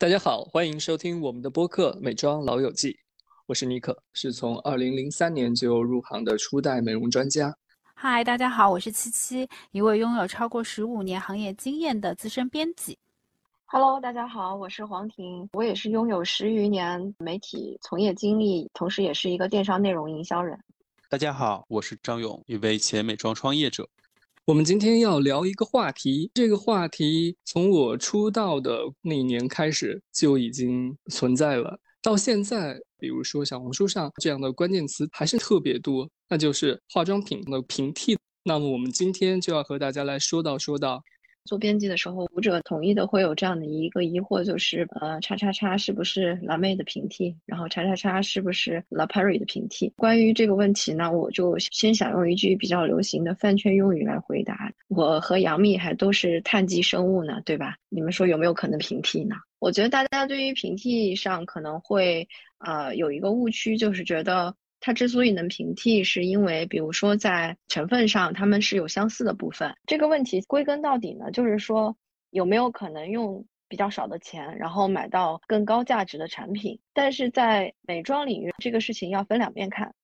大家好，欢迎收听我们的播客《美妆老友记》，我是妮可，是从二零零三年就入行的初代美容专家。嗨，大家好，我是七七，一位拥有超过十五年行业经验的资深编辑。Hello，大家好，我是黄婷，我也是拥有十余年媒体从业经历，同时也是一个电商内容营销人。大家好，我是张勇，一位前美妆创业者。我们今天要聊一个话题，这个话题从我出道的那一年开始就已经存在了，到现在，比如说小红书上这样的关键词还是特别多，那就是化妆品的平替。那么我们今天就要和大家来说道说道。做编辑的时候，读者统一的会有这样的一个疑惑，就是呃，叉叉叉是不是辣妹的平替？然后叉叉叉是不是 La Perry 的平替？关于这个问题呢，我就先想用一句比较流行的饭圈用语来回答：我和杨幂还都是碳基生物呢，对吧？你们说有没有可能平替呢？我觉得大家对于平替上可能会呃有一个误区，就是觉得。它之所以能平替，是因为比如说在成分上，它们是有相似的部分。这个问题归根到底呢，就是说有没有可能用比较少的钱，然后买到更高价值的产品？但是在美妆领域，这个事情要分两面看。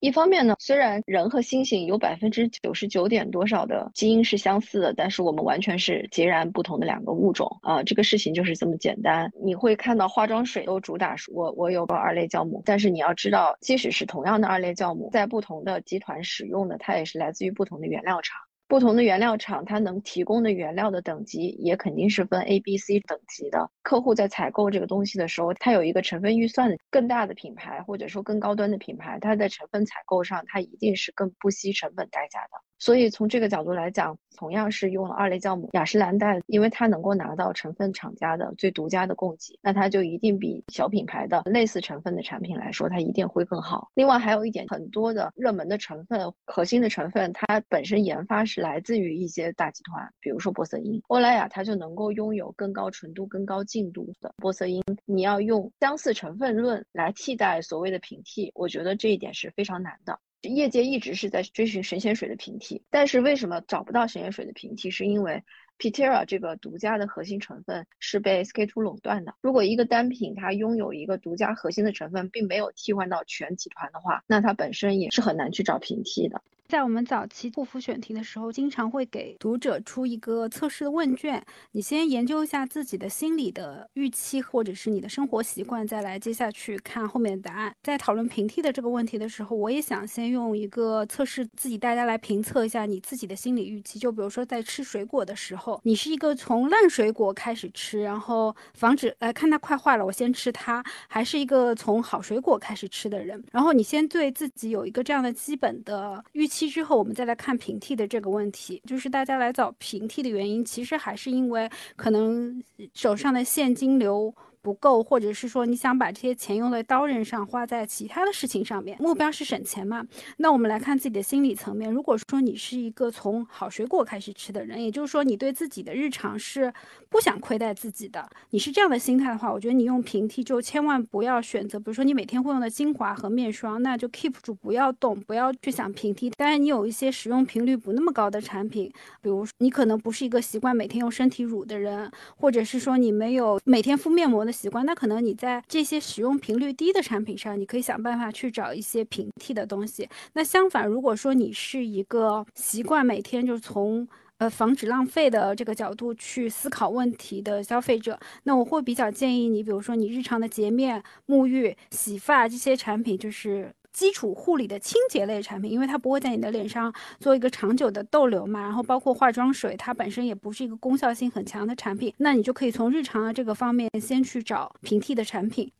一方面呢，虽然人和猩猩有百分之九十九点多少的基因是相似的，但是我们完全是截然不同的两个物种啊！这个事情就是这么简单。你会看到化妆水都主打我我有个二裂酵母，但是你要知道，即使是同样的二裂酵母，在不同的集团使用的，它也是来自于不同的原料厂。不同的原料厂，它能提供的原料的等级也肯定是分 A、B、C 等级的。客户在采购这个东西的时候，它有一个成分预算。更大的品牌或者说更高端的品牌，它在成分采购上，它一定是更不惜成本代价的。所以从这个角度来讲，同样是用了二类酵母雅诗兰黛，因为它能够拿到成分厂家的最独家的供给，那它就一定比小品牌的类似成分的产品来说，它一定会更好。另外还有一点，很多的热门的成分、核心的成分，它本身研发是来自于一些大集团，比如说玻色因、欧莱雅，它就能够拥有更高纯度、更高净度的玻色因。你要用相似成分论来替代所谓的平替，我觉得这一点是非常难的。业界一直是在追寻神仙水的平替，但是为什么找不到神仙水的平替？是因为 Petera 这个独家的核心成分是被 SK two 垄断的。如果一个单品它拥有一个独家核心的成分，并没有替换到全集团的话，那它本身也是很难去找平替的。在我们早期护肤选题的时候，经常会给读者出一个测试的问卷，你先研究一下自己的心理的预期，或者是你的生活习惯，再来接下去看后面的答案。在讨论平替的这个问题的时候，我也想先用一个测试自己大家来评测一下你自己的心理预期。就比如说在吃水果的时候，你是一个从烂水果开始吃，然后防止来看它快坏了，我先吃它，还是一个从好水果开始吃的人？然后你先对自己有一个这样的基本的预期。期之后，我们再来看平替的这个问题，就是大家来找平替的原因，其实还是因为可能手上的现金流。不够，或者是说你想把这些钱用在刀刃上，花在其他的事情上面，目标是省钱嘛？那我们来看自己的心理层面。如果说你是一个从好水果开始吃的人，也就是说你对自己的日常是不想亏待自己的，你是这样的心态的话，我觉得你用平替就千万不要选择，比如说你每天会用的精华和面霜，那就 keep 住，不要动，不要去想平替。当然，你有一些使用频率不那么高的产品，比如你可能不是一个习惯每天用身体乳的人，或者是说你没有每天敷面膜的。习惯，那可能你在这些使用频率低的产品上，你可以想办法去找一些平替的东西。那相反，如果说你是一个习惯每天就从呃防止浪费的这个角度去思考问题的消费者，那我会比较建议你，比如说你日常的洁面、沐浴、洗发这些产品，就是。基础护理的清洁类产品，因为它不会在你的脸上做一个长久的逗留嘛，然后包括化妆水，它本身也不是一个功效性很强的产品，那你就可以从日常的这个方面先去找平替的产品。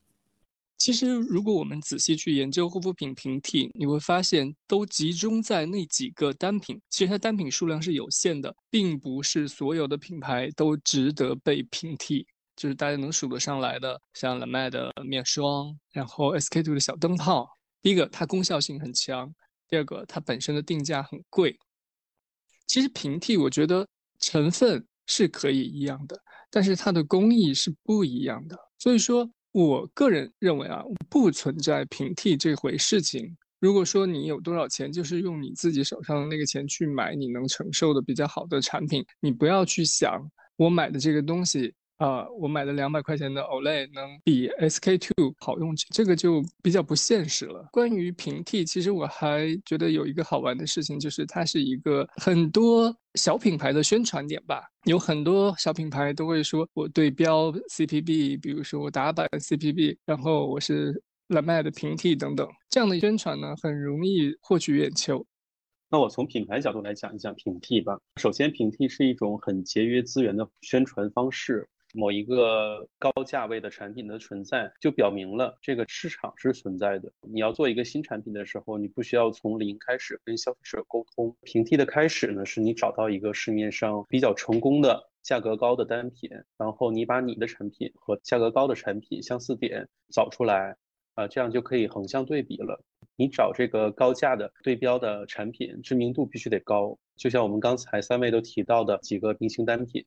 其实，如果我们仔细去研究护肤品平替，你会发现都集中在那几个单品，其实它单品数量是有限的，并不是所有的品牌都值得被平替，就是大家能数得上来的，像 La Mer 的面霜，然后 SK two 的小灯泡。第一个，它功效性很强；第二个，它本身的定价很贵。其实平替，我觉得成分是可以一样的，但是它的工艺是不一样的。所以说我个人认为啊，不存在平替这回事情。如果说你有多少钱，就是用你自己手上的那个钱去买你能承受的比较好的产品，你不要去想我买的这个东西啊，我买的两百块钱的 Olay 能比 SK two 好用，这个就比较不现实了。关于平替，其实我还觉得有一个好玩的事情，就是它是一个很多小品牌的宣传点吧。有很多小品牌都会说我对标 CPB，比如说我打版 CPB，然后我是蓝麦的平替等等，这样的宣传呢，很容易获取眼球。那我从品牌角度来讲一讲平替吧。首先，平替是一种很节约资源的宣传方式。某一个高价位的产品的存在，就表明了这个市场是存在的。你要做一个新产品的时候，你不需要从零开始跟消费者沟通。平替的开始呢，是你找到一个市面上比较成功的、价格高的单品，然后你把你的产品和价格高的产品相似点找出来，啊，这样就可以横向对比了。你找这个高价的对标的产品，知名度必须得高。就像我们刚才三位都提到的几个明星单品，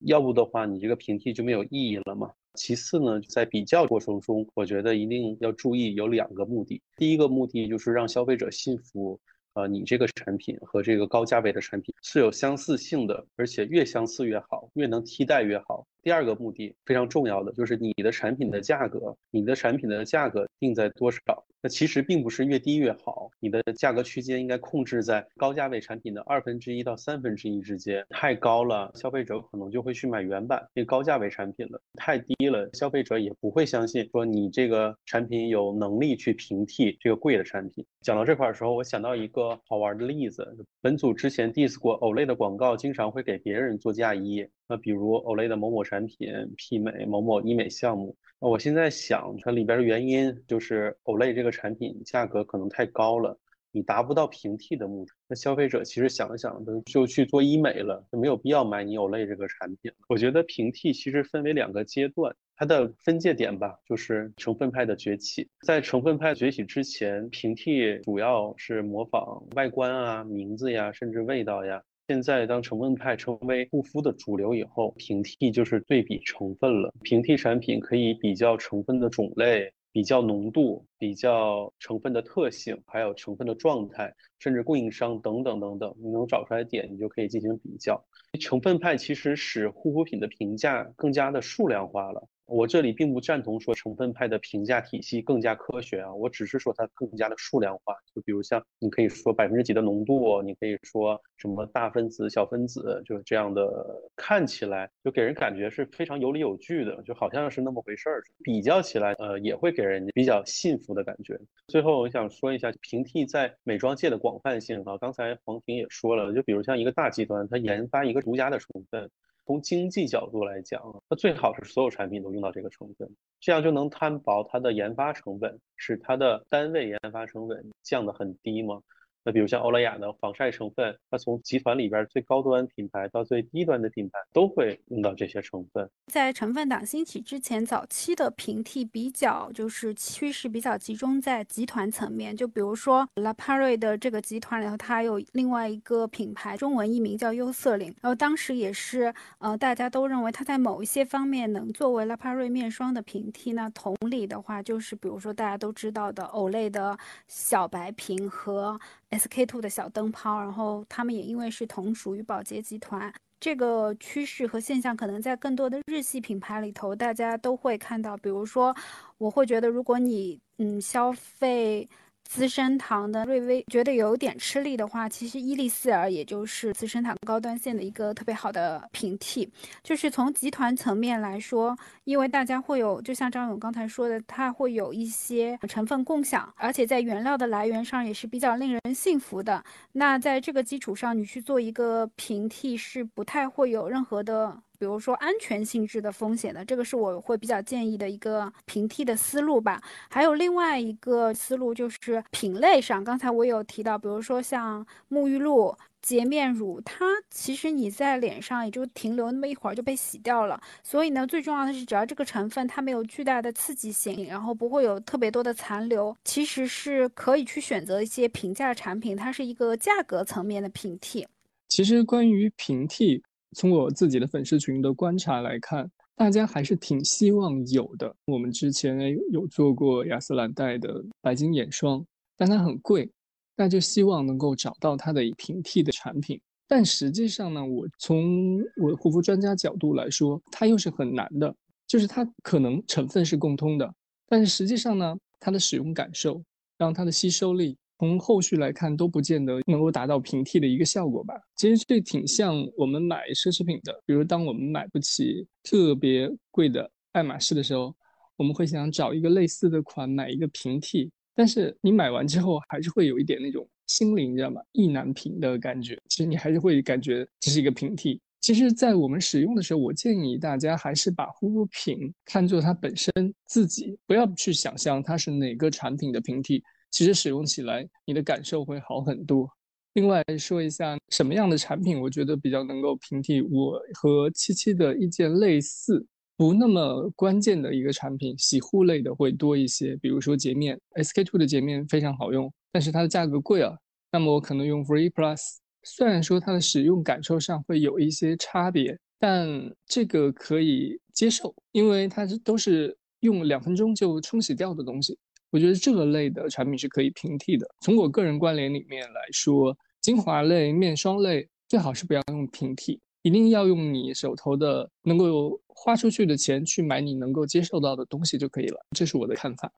要不的话，你这个平替就没有意义了嘛。其次呢，在比较过程中，我觉得一定要注意有两个目的。第一个目的就是让消费者信服，呃，你这个产品和这个高价位的产品是有相似性的，而且越相似越好，越能替代越好。第二个目的非常重要的就是你的产品的价格，你的产品的价格定在多少？其实并不是越低越好，你的价格区间应该控制在高价位产品的二分之一到三分之一之间。太高了，消费者可能就会去买原版那高价位产品了；太低了，消费者也不会相信说你这个产品有能力去平替这个贵的产品。讲到这块的时候，我想到一个好玩的例子：本组之前 diss 过 Olay 的广告，经常会给别人做嫁衣。那比如 Olay 的某某产品媲美某某医美项目，那我现在想它里边的原因就是 Olay 这个产品价格可能太高了，你达不到平替的目的。那消费者其实想了想就去做医美了，就没有必要买你 Olay 这个产品。我觉得平替其实分为两个阶段，它的分界点吧，就是成分派的崛起。在成分派崛起之前，平替主要是模仿外观啊、名字呀，甚至味道呀。现在，当成分派成为护肤的主流以后，平替就是对比成分了。平替产品可以比较成分的种类、比较浓度、比较成分的特性，还有成分的状态，甚至供应商等等等等，你能找出来点，你就可以进行比较。成分派其实使护肤品的评价更加的数量化了。我这里并不赞同说成分派的评价体系更加科学啊，我只是说它更加的数量化。就比如像你可以说百分之几的浓度，你可以说什么大分子、小分子，就是这样的，看起来就给人感觉是非常有理有据的，就好像是那么回事儿。比较起来，呃，也会给人比较信服的感觉。最后，我想说一下平替在美妆界的广泛性啊，刚才黄婷也说了，就比如像一个大集团，它研发一个独家的成分。从经济角度来讲，那最好是所有产品都用到这个成分，这样就能摊薄它的研发成本，使它的单位研发成本降得很低吗？那比如像欧莱雅的防晒成分，它从集团里边最高端品牌到最低端的品牌都会用到这些成分。在成分党兴起之前，早期的平替比较就是趋势比较集中在集团层面，就比如说 La Prairie 的这个集团里头，它有另外一个品牌，中文译名叫优色林，然后当时也是呃大家都认为它在某一些方面能作为 La Prairie 面霜的平替。那同理的话，就是比如说大家都知道的 Olay 的小白瓶和。SK two 的小灯泡，然后他们也因为是同属于宝洁集团，这个趋势和现象可能在更多的日系品牌里头，大家都会看到。比如说，我会觉得，如果你嗯消费。资生堂的瑞薇觉得有点吃力的话，其实伊丽丝尔也就是资生堂高端线的一个特别好的平替。就是从集团层面来说，因为大家会有，就像张勇刚才说的，它会有一些成分共享，而且在原料的来源上也是比较令人信服的。那在这个基础上，你去做一个平替是不太会有任何的。比如说安全性质的风险的，这个是我会比较建议的一个平替的思路吧。还有另外一个思路就是品类上，刚才我有提到，比如说像沐浴露、洁面乳，它其实你在脸上也就停留那么一会儿就被洗掉了。所以呢，最重要的是，只要这个成分它没有巨大的刺激性，然后不会有特别多的残留，其实是可以去选择一些平价产品，它是一个价格层面的平替。其实关于平替。从我自己的粉丝群的观察来看，大家还是挺希望有的。我们之前有做过雅诗兰黛的白金眼霜，但它很贵，那就希望能够找到它的平替的产品。但实际上呢，我从我护肤专家角度来说，它又是很难的，就是它可能成分是共通的，但是实际上呢，它的使用感受，让它的吸收力，从后续来看都不见得能够达到平替的一个效果吧。其实这挺像我们买奢侈品的，比如当我们买不起特别贵的爱马仕的时候，我们会想找一个类似的款买一个平替，但是你买完之后还是会有一点那种。心灵，你知道吗？意难平的感觉，其实你还是会感觉这是一个平替。其实，在我们使用的时候，我建议大家还是把护肤品看作它本身自己，不要去想象它是哪个产品的平替。其实使用起来，你的感受会好很多。另外说一下什么样的产品，我觉得比较能够平替。我和七七的意见类似，不那么关键的一个产品，洗护类的会多一些。比如说洁面，SK two 的洁面非常好用。但是它的价格贵啊，那么我可能用 Free Plus，虽然说它的使用感受上会有一些差别，但这个可以接受，因为它是都是用两分钟就冲洗掉的东西。我觉得这个类的产品是可以平替的。从我个人关联里面来说，精华类、面霜类最好是不要用平替，一定要用你手头的能够花出去的钱去买你能够接受到的东西就可以了。这是我的看法。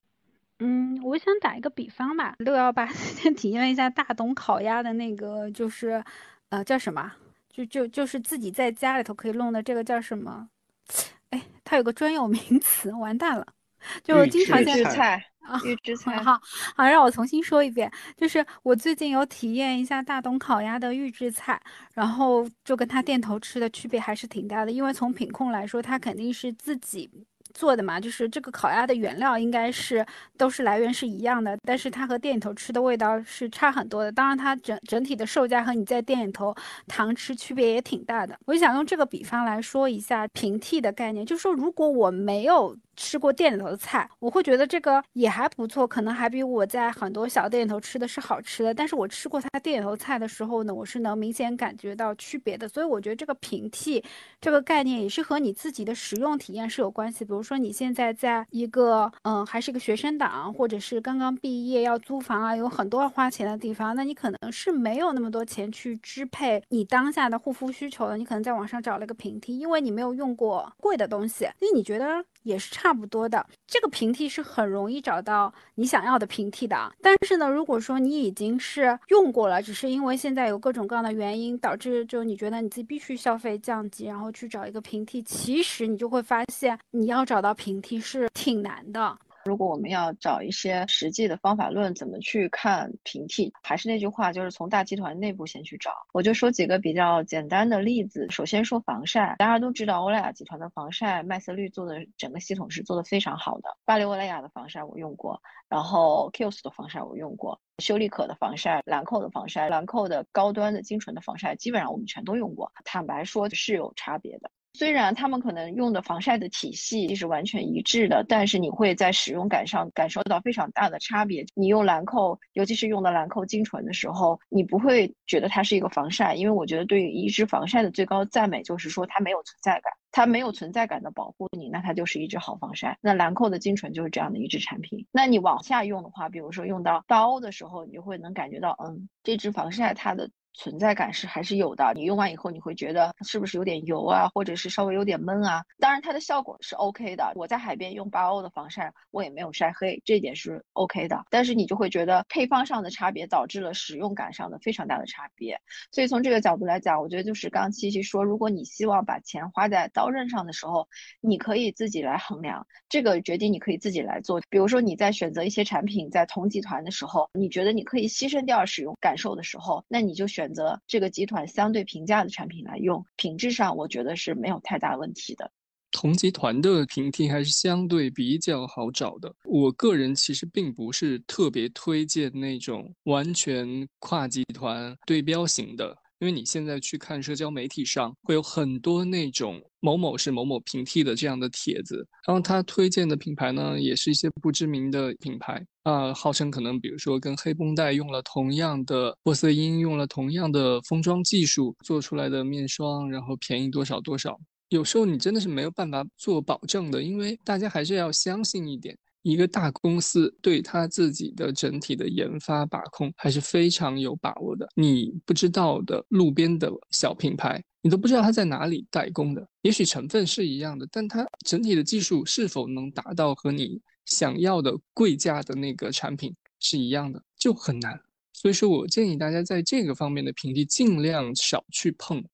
嗯，我想打一个比方吧，六幺八 先体验一下大董烤鸭的那个，就是，呃，叫什么？就就就是自己在家里头可以弄的这个叫什么？哎，它有个专有名词，完蛋了，就经常见菜啊，预制菜。好，好，让我重新说一遍，就是我最近有体验一下大董烤鸭的预制菜，然后就跟他店头吃的区别还是挺大的，因为从品控来说，它肯定是自己。做的嘛，就是这个烤鸭的原料应该是都是来源是一样的，但是它和店里头吃的味道是差很多的。当然，它整整体的售价和你在店里头堂吃区别也挺大的。我就想用这个比方来说一下平替的概念，就是说如果我没有。吃过店里头的菜，我会觉得这个也还不错，可能还比我在很多小店里头吃的是好吃的。但是我吃过他店里头菜的时候呢，我是能明显感觉到区别的。所以我觉得这个平替这个概念也是和你自己的使用体验是有关系。比如说你现在在一个嗯还是一个学生党，或者是刚刚毕业要租房啊，有很多要花钱的地方，那你可能是没有那么多钱去支配你当下的护肤需求的。你可能在网上找了个平替，因为你没有用过贵的东西，那你觉得？也是差不多的，这个平替是很容易找到你想要的平替的。但是呢，如果说你已经是用过了，只是因为现在有各种各样的原因导致，就你觉得你自己必须消费降级，然后去找一个平替，其实你就会发现，你要找到平替是挺难的。如果我们要找一些实际的方法论，怎么去看平替？还是那句话，就是从大集团内部先去找。我就说几个比较简单的例子。首先说防晒，大家都知道欧莱雅集团的防晒麦色绿做的整个系统是做的非常好的。巴黎欧莱雅的防晒我用过，然后 Kiehl's 的防晒我用过，修丽可的防晒，兰蔻的防晒，兰蔻的高端的精纯的防晒，基本上我们全都用过。坦白说，是有差别的。虽然他们可能用的防晒的体系是完全一致的，但是你会在使用感上感受到非常大的差别。你用兰蔻，尤其是用的兰蔻精纯的时候，你不会觉得它是一个防晒，因为我觉得对于一支防晒的最高赞美就是说它没有存在感，它没有存在感的保护你，那它就是一支好防晒。那兰蔻的精纯就是这样的一支产品。那你往下用的话，比如说用到大欧的时候，你就会能感觉到，嗯，这支防晒它的。存在感是还是有的，你用完以后你会觉得是不是有点油啊，或者是稍微有点闷啊？当然它的效果是 OK 的。我在海边用八欧的防晒，我也没有晒黑，这一点是 OK 的。但是你就会觉得配方上的差别导致了使用感上的非常大的差别。所以从这个角度来讲，我觉得就是刚七七说，如果你希望把钱花在刀刃上的时候，你可以自己来衡量这个决定，你可以自己来做。比如说你在选择一些产品在同集团的时候，你觉得你可以牺牲掉使用感受的时候，那你就选。选择这个集团相对平价的产品来用，品质上我觉得是没有太大问题的。同集团的平替还是相对比较好找的。我个人其实并不是特别推荐那种完全跨集团对标型的。因为你现在去看社交媒体上，会有很多那种某某是某某平替的这样的帖子，然后他推荐的品牌呢，也是一些不知名的品牌啊，号称可能比如说跟黑绷带用了同样的玻色因，用了同样的封装技术做出来的面霜，然后便宜多少多少。有时候你真的是没有办法做保证的，因为大家还是要相信一点。一个大公司对他自己的整体的研发把控还是非常有把握的。你不知道的路边的小品牌，你都不知道它在哪里代工的。也许成分是一样的，但它整体的技术是否能达到和你想要的贵价的那个产品是一样的，就很难。所以说我建议大家在这个方面的平替尽量少去碰。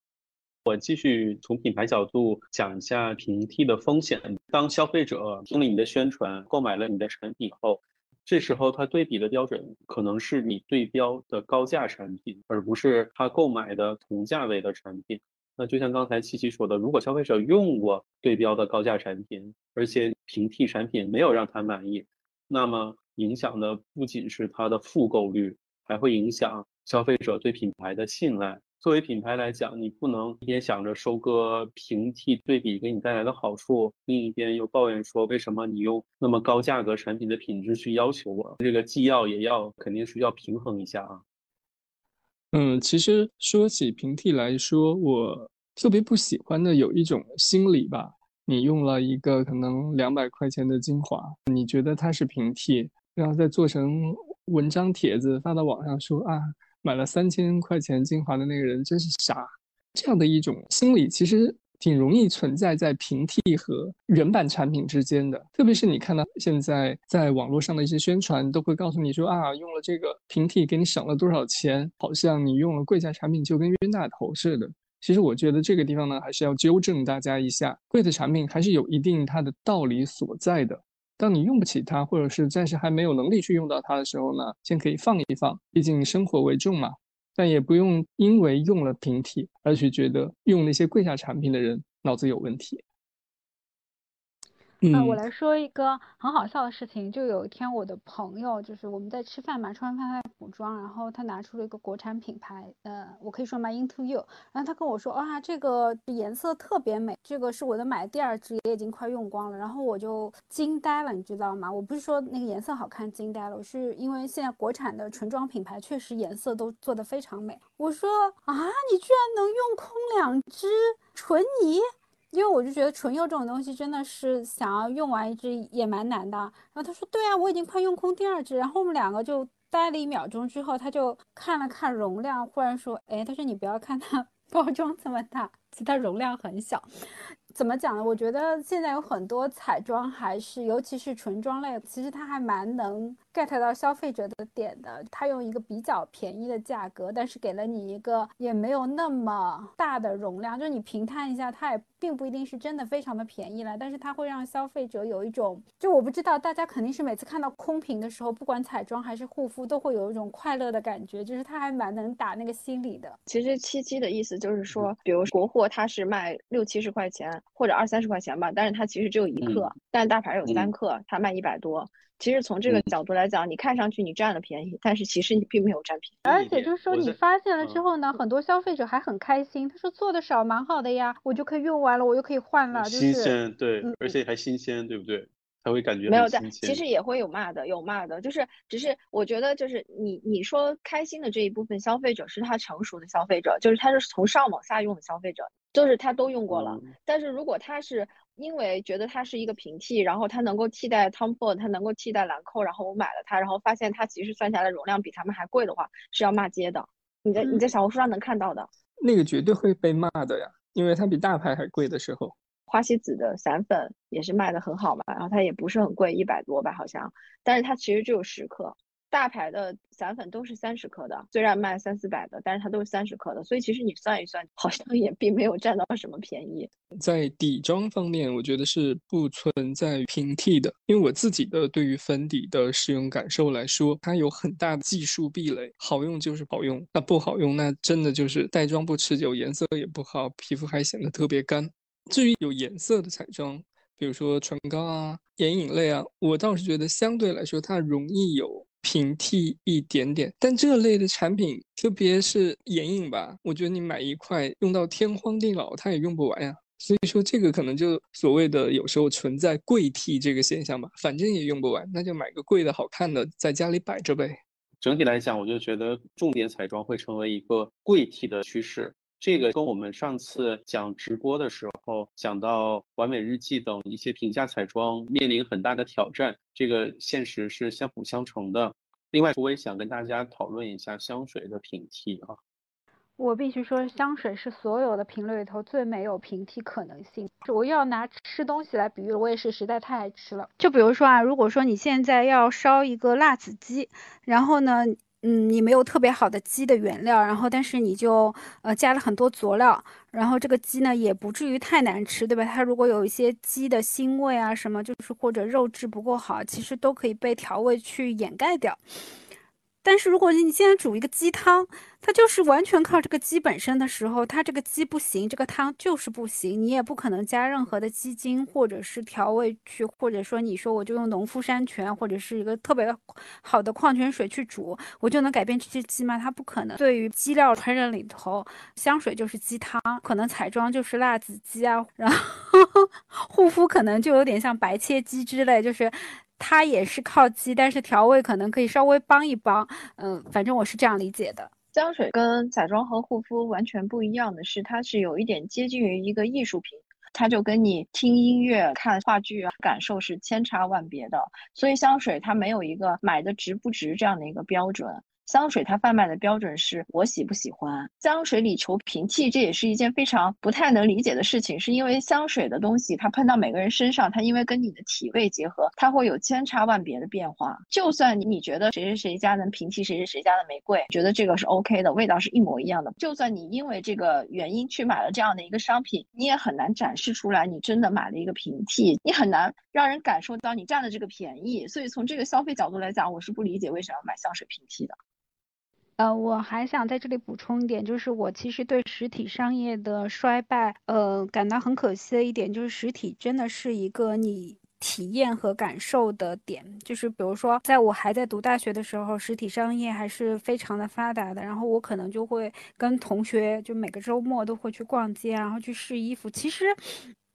我继续从品牌角度讲一下平替的风险。当消费者听了你的宣传，购买了你的产品后，这时候他对比的标准可能是你对标的高价产品，而不是他购买的同价位的产品。那就像刚才七七说的，如果消费者用过对标的高价产品，而且平替产品没有让他满意，那么影响的不仅是他的复购率，还会影响消费者对品牌的信赖。作为品牌来讲，你不能一边想着收割平替对比给你带来的好处，另一边又抱怨说为什么你用那么高价格产品的品质去要求我？这个既要也要，肯定是要平衡一下啊。嗯，其实说起平替来说，我特别不喜欢的有一种心理吧。你用了一个可能两百块钱的精华，你觉得它是平替，然后再做成文章帖子发到网上说啊。买了三千块钱精华的那个人真是傻，这样的一种心理其实挺容易存在在平替和原版产品之间的。特别是你看到现在在网络上的一些宣传，都会告诉你说啊，用了这个平替给你省了多少钱，好像你用了贵价产品就跟冤大头似的。其实我觉得这个地方呢，还是要纠正大家一下，贵的产品还是有一定它的道理所在的。当你用不起它，或者是暂时还没有能力去用到它的时候呢，先可以放一放，毕竟生活为重嘛。但也不用因为用了平替而去觉得用那些贵价产品的人脑子有问题。啊，我来说一个很好笑的事情。就有一天，我的朋友就是我们在吃饭嘛，吃完饭他在补妆，然后他拿出了一个国产品牌，呃，我可以说 My Into You。然后他跟我说，啊，这个颜色特别美，这个是我的买的第二支，也已经快用光了。然后我就惊呆了，你知道吗？我不是说那个颜色好看惊呆了，我是因为现在国产的唇妆品牌确实颜色都做得非常美。我说啊，你居然能用空两支纯仪？因为我就觉得唇釉这种东西真的是想要用完一支也蛮难的。然后他说：“对啊，我已经快用空第二支。”然后我们两个就待了一秒钟之后，他就看了看容量，忽然说：“哎，他说你不要看它包装这么大，其实它容量很小。”怎么讲呢？我觉得现在有很多彩妆，还是尤其是唇妆类，其实它还蛮能 get 到消费者的点的。它用一个比较便宜的价格，但是给了你一个也没有那么大的容量，就是你平摊一下，它也并不一定是真的非常的便宜了。但是它会让消费者有一种，就我不知道大家肯定是每次看到空瓶的时候，不管彩妆还是护肤，都会有一种快乐的感觉，就是它还蛮能打那个心理的。其实七七的意思就是说，比如国货它是卖六七十块钱。或者二三十块钱吧，但是它其实只有一克，但大牌有三克，它卖一百多。其实从这个角度来讲，你看上去你占了便宜，但是其实你并没有占便宜。而且就是说，你发现了之后呢，很多消费者还很开心，他说做的少蛮好的呀，我就可以用完了，我又可以换了，新鲜对，而且还新鲜，对不对？他会感觉没有在，其实也会有骂的，有骂的，就是只是我觉得就是你你说开心的这一部分消费者是他成熟的消费者，就是他是从上往下用的消费者。就是他都用过了，但是如果他是因为觉得它是一个平替，然后它能够替代 Tom Ford，它能够替代兰蔻，然后我买了它，然后发现它其实算下来容量比他们还贵的话，是要骂街的。你在你在小红书上能看到的，那个绝对会被骂的呀，因为它比大牌还贵的时候。花西子的散粉也是卖的很好嘛，然后它也不是很贵，一百多吧好像，但是它其实只有十克。大牌的散粉都是三十克的，虽然卖三四百的，但是它都是三十克的，所以其实你算一算，好像也并没有占到什么便宜。在底妆方面，我觉得是不存在平替的，因为我自己的对于粉底的使用感受来说，它有很大的技术壁垒，好用就是好用，那不好用，那真的就是带妆不持久，颜色也不好，皮肤还显得特别干。至于有颜色的彩妆，比如说唇膏啊、眼影类啊，我倒是觉得相对来说它容易有。平替一点点，但这类的产品，特别是眼影吧，我觉得你买一块用到天荒地老，它也用不完呀。所以说这个可能就所谓的有时候存在贵替这个现象吧，反正也用不完，那就买个贵的好看的在家里摆着呗。整体来讲，我就觉得重点彩妆会成为一个贵替的趋势。这个跟我们上次讲直播的时候讲到完美日记等一些平价彩妆面临很大的挑战，这个现实是相辅相成的。另外，我也想跟大家讨论一下香水的平替啊。我必须说，香水是所有的品类里头最没有平替可能性。我要拿吃东西来比喻，我也是实在太爱吃了。就比如说啊，如果说你现在要烧一个辣子鸡，然后呢，嗯，你没有特别好的鸡的原料，然后但是你就呃加了很多佐料，然后这个鸡呢也不至于太难吃，对吧？它如果有一些鸡的腥味啊什么，就是或者肉质不够好，其实都可以被调味去掩盖掉。但是如果你现在煮一个鸡汤，它就是完全靠这个鸡本身的时候，它这个鸡不行，这个汤就是不行，你也不可能加任何的鸡精或者是调味去，或者说你说我就用农夫山泉或者是一个特别好的矿泉水去煮，我就能改变这只鸡吗？它不可能。对于鸡料烹饪里头，香水就是鸡汤，可能彩妆就是辣子鸡啊，然后 护肤可能就有点像白切鸡之类，就是。它也是靠鸡，但是调味可能可以稍微帮一帮。嗯，反正我是这样理解的。香水跟彩妆和护肤完全不一样的是，它是有一点接近于一个艺术品，它就跟你听音乐、看话剧啊，感受是千差万别的。所以香水它没有一个买的值不值这样的一个标准。香水它贩卖的标准是我喜不喜欢香水里求平替，这也是一件非常不太能理解的事情。是因为香水的东西它喷到每个人身上，它因为跟你的体味结合，它会有千差万别的变化。就算你觉得谁谁谁家能平替谁谁谁家的玫瑰，觉得这个是 OK 的，味道是一模一样的。就算你因为这个原因去买了这样的一个商品，你也很难展示出来你真的买了一个平替，你很难让人感受到你占了这个便宜。所以从这个消费角度来讲，我是不理解为什么要买香水平替的。呃，我还想在这里补充一点，就是我其实对实体商业的衰败，呃，感到很可惜的一点，就是实体真的是一个你体验和感受的点。就是比如说，在我还在读大学的时候，实体商业还是非常的发达的，然后我可能就会跟同学就每个周末都会去逛街，然后去试衣服。其实。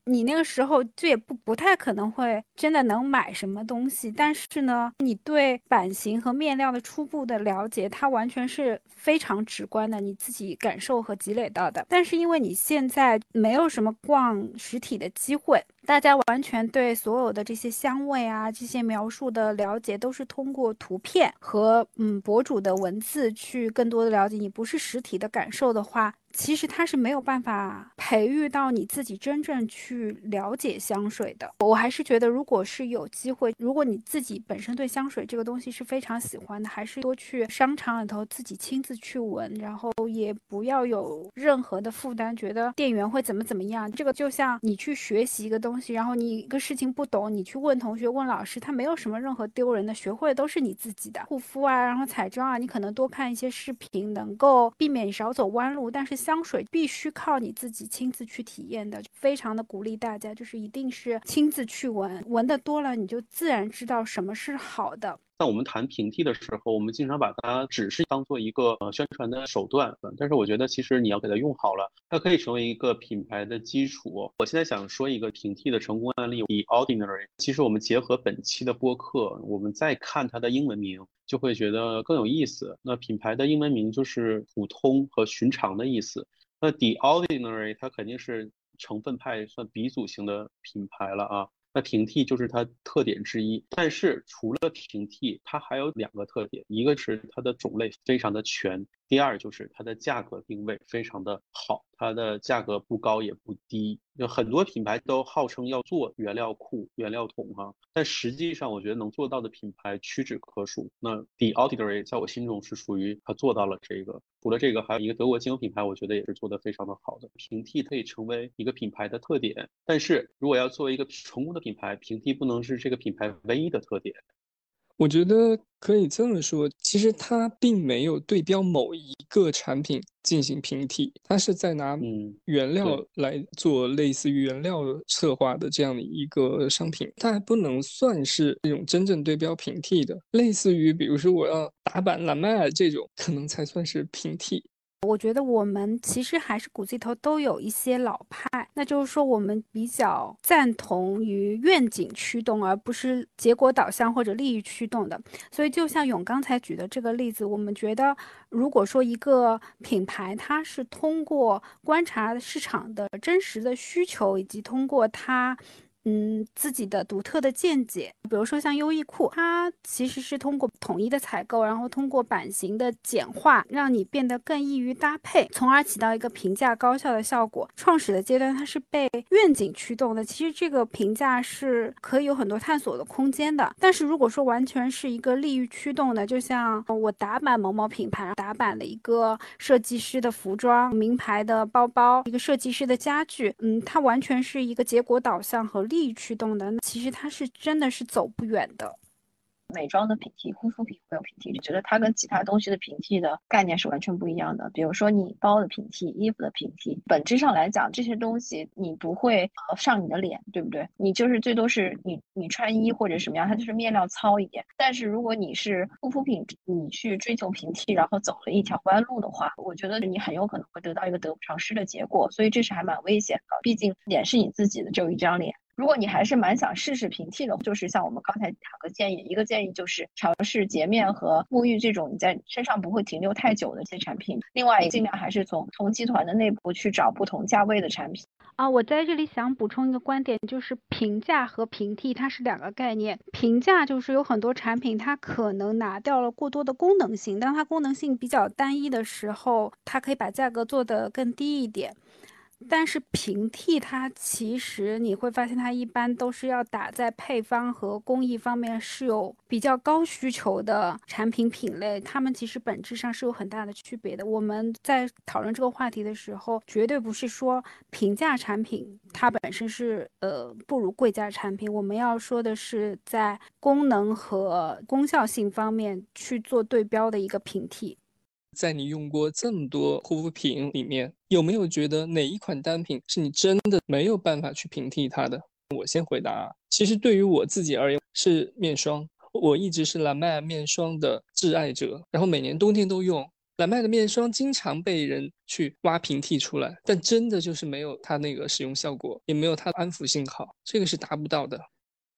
你那个时候就也不不太可能会真的能买什么东西，但是呢，你对版型和面料的初步的了解，它完全是非常直观的，你自己感受和积累到的。但是因为你现在没有什么逛实体的机会，大家完全对所有的这些香味啊、这些描述的了解，都是通过图片和嗯博主的文字去更多的了解。你不是实体的感受的话。其实它是没有办法培育到你自己真正去了解香水的。我还是觉得，如果是有机会，如果你自己本身对香水这个东西是非常喜欢的，还是多去商场里头自己亲自去闻，然后也不要有任何的负担，觉得店员会怎么怎么样。这个就像你去学习一个东西，然后你一个事情不懂，你去问同学、问老师，他没有什么任何丢人的，学会的都是你自己的。护肤啊，然后彩妆啊，你可能多看一些视频，能够避免你少走弯路，但是。香水必须靠你自己亲自去体验的，非常的鼓励大家，就是一定是亲自去闻，闻的多了，你就自然知道什么是好的。在我们谈平替的时候，我们经常把它只是当做一个呃宣传的手段，但是我觉得其实你要给它用好了，它可以成为一个品牌的基础。我现在想说一个平替的成功案例，The Ordinary。其实我们结合本期的播客，我们再看它的英文名。就会觉得更有意思。那品牌的英文名就是普通和寻常的意思。那 The Ordinary 它肯定是成分派算鼻祖型的品牌了啊。那平替就是它特点之一。但是除了平替，它还有两个特点，一个是它的种类非常的全。第二就是它的价格定位非常的好，它的价格不高也不低。有很多品牌都号称要做原料库、原料桶哈，但实际上我觉得能做到的品牌屈指可数。那 The Ordinary 在我心中是属于它做到了这个。除了这个，还有一个德国精油品牌，我觉得也是做得非常的好的。平替可以成为一个品牌的特点，但是如果要作为一个成功的品牌，平替不能是这个品牌唯一的特点。我觉得可以这么说，其实它并没有对标某一个产品进行平替，它是在拿原料来做类似于原料策划的这样的一个商品，它还不能算是那种真正对标平替的，类似于比如说我要打版蓝麦这种，可能才算是平替。我觉得我们其实还是骨子里头都有一些老派，那就是说我们比较赞同于愿景驱动，而不是结果导向或者利益驱动的。所以就像勇刚才举的这个例子，我们觉得如果说一个品牌它是通过观察市场的真实的需求，以及通过它。嗯，自己的独特的见解，比如说像优衣库，它其实是通过统一的采购，然后通过版型的简化，让你变得更易于搭配，从而起到一个平价高效的效果。创始的阶段，它是被愿景驱动的，其实这个评价是可以有很多探索的空间的。但是如果说完全是一个利益驱动的，就像我打版某某品牌，打版了一个设计师的服装、名牌的包包、一个设计师的家具，嗯，它完全是一个结果导向和。利益驱动的，其实它是真的是走不远的。美妆的平替、护肤品会有平替，就觉得它跟其他东西的平替的概念是完全不一样的。比如说你包的平替、衣服的平替，本质上来讲，这些东西你不会呃上你的脸，对不对？你就是最多是你你穿衣或者什么样，它就是面料糙一点。但是如果你是护肤品，你去追求平替，然后走了一条弯路的话，我觉得你很有可能会得到一个得不偿失的结果。所以这是还蛮危险的，毕竟脸是你自己的，只有一张脸。如果你还是蛮想试试平替的，就是像我们刚才两个建议，一个建议就是尝试洁面和沐浴这种你在身上不会停留太久的一些产品，另外尽量还是从从集团的内部去找不同价位的产品。啊，我在这里想补充一个观点，就是平价和平替它是两个概念。平价就是有很多产品它可能拿掉了过多的功能性，当它功能性比较单一的时候，它可以把价格做得更低一点。但是平替它其实你会发现，它一般都是要打在配方和工艺方面是有比较高需求的产品品类，它们其实本质上是有很大的区别的。我们在讨论这个话题的时候，绝对不是说平价产品它本身是呃不如贵价产品，我们要说的是在功能和功效性方面去做对标的一个平替。在你用过这么多护肤品里面，有没有觉得哪一款单品是你真的没有办法去平替它的？我先回答啊。其实对于我自己而言，是面霜。我一直是蓝麦面霜的挚爱者，然后每年冬天都用蓝麦的面霜，经常被人去挖平替出来，但真的就是没有它那个使用效果，也没有它安抚性好，这个是达不到的。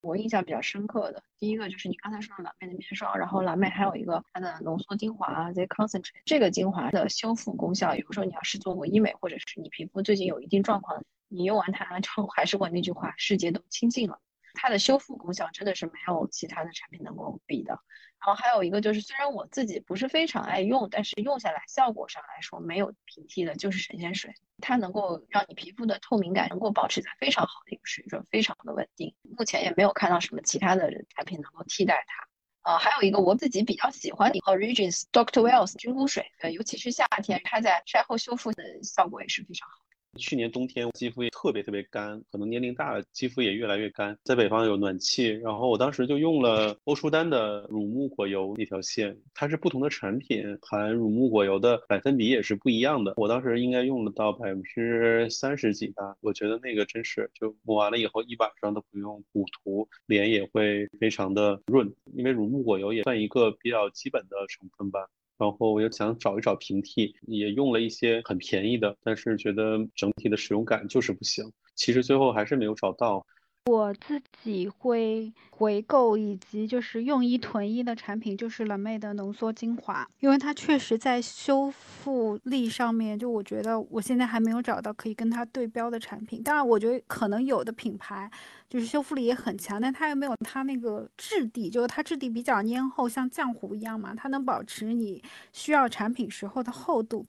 我印象比较深刻的第一个就是你刚才说的蓝妹的面霜，然后蓝妹还有一个它的浓缩精华啊，they Concentrate，这个精华的修复功效，比如说你要是做过医美，或者是你皮肤最近有一定状况，你用完它之后，还是我那句话，世界都清净了。它的修复功效真的是没有其他的产品能够比的。然后还有一个就是，虽然我自己不是非常爱用，但是用下来效果上来说没有平替的，就是神仙水。它能够让你皮肤的透明感能够保持在非常好的一个水准，非常的稳定。目前也没有看到什么其他的产品能够替代它。呃，还有一个我自己比较喜欢的 Origins Doctor Wells 菌菇水，呃，尤其是夏天，它在晒后修复的效果也是非常好。去年冬天肌肤也特别特别干，可能年龄大了，肌肤也越来越干。在北方有暖气，然后我当时就用了欧舒丹的乳木果油那条线，它是不同的产品，含乳木果油的百分比也是不一样的。我当时应该用了到百分之三十几吧，我觉得那个真是就抹完了以后一晚上都不用补涂，脸也会非常的润，因为乳木果油也算一个比较基本的成分吧。然后我又想找一找平替，也用了一些很便宜的，但是觉得整体的使用感就是不行。其实最后还是没有找到。我自己会回购以及就是用一囤一的产品，就是冷妹的浓缩精华，因为它确实在修复力上面，就我觉得我现在还没有找到可以跟它对标的产品。当然，我觉得可能有的品牌就是修复力也很强，但它又没有它那个质地，就是它质地比较粘厚，像浆糊一样嘛，它能保持你需要产品时候的厚度。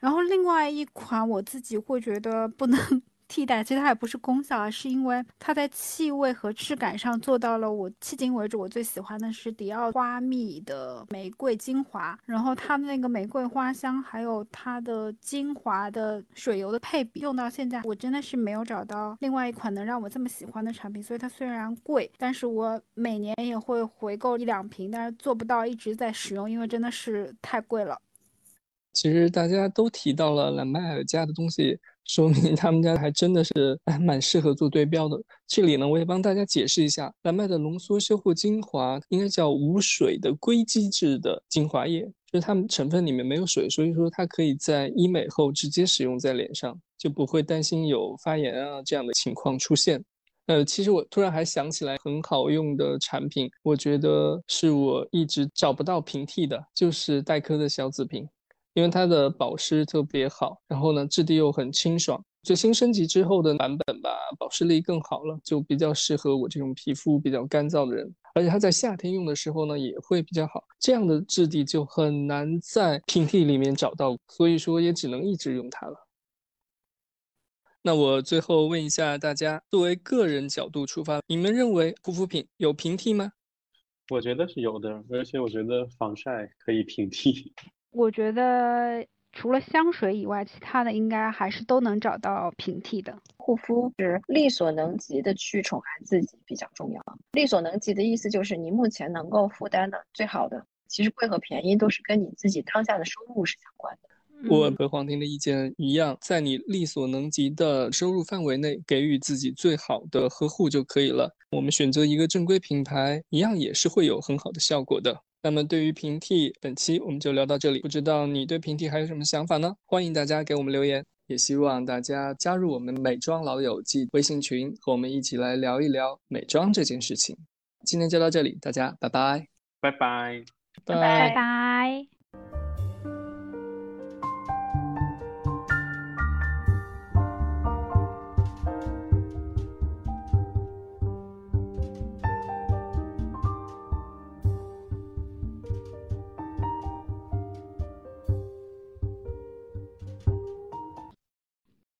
然后另外一款我自己会觉得不能。替代其实它也不是功效，而是因为它在气味和质感上做到了我迄今为止我最喜欢的是迪奥花蜜的玫瑰精华，然后它的那个玫瑰花香，还有它的精华的水油的配比，用到现在我真的是没有找到另外一款能让我这么喜欢的产品，所以它虽然贵，但是我每年也会回购一两瓶，但是做不到一直在使用，因为真的是太贵了。其实大家都提到了蓝麦尔家的东西。说明他们家还真的是哎蛮适合做对标的。这里呢，我也帮大家解释一下，蓝麦的浓缩修护精华应该叫无水的硅基质的精华液，就是它们成分里面没有水，所以说它可以在医美后直接使用在脸上，就不会担心有发炎啊这样的情况出现。呃，其实我突然还想起来很好用的产品，我觉得是我一直找不到平替的，就是黛珂的小紫瓶，因为它的保湿特别好，然后呢质地又很清爽。最新升级之后的版本吧，保湿力更好了，就比较适合我这种皮肤比较干燥的人。而且它在夏天用的时候呢，也会比较好。这样的质地就很难在平替里面找到，所以说也只能一直用它了。那我最后问一下大家，作为个人角度出发，你们认为护肤品有平替吗？我觉得是有的，而且我觉得防晒可以平替。我觉得。除了香水以外，其他的应该还是都能找到平替的。护肤是力所能及的去宠爱自己比较重要。力所能及的意思就是你目前能够负担的最好的，其实贵和便宜都是跟你自己当下的收入是相关的。我和黄婷的意见一样，在你力所能及的收入范围内，给予自己最好的呵护就可以了。我们选择一个正规品牌，一样也是会有很好的效果的。那么对于平替，本期我们就聊到这里。不知道你对平替还有什么想法呢？欢迎大家给我们留言，也希望大家加入我们美妆老友记微信群，和我们一起来聊一聊美妆这件事情。今天就到这里，大家拜拜，拜拜，拜拜。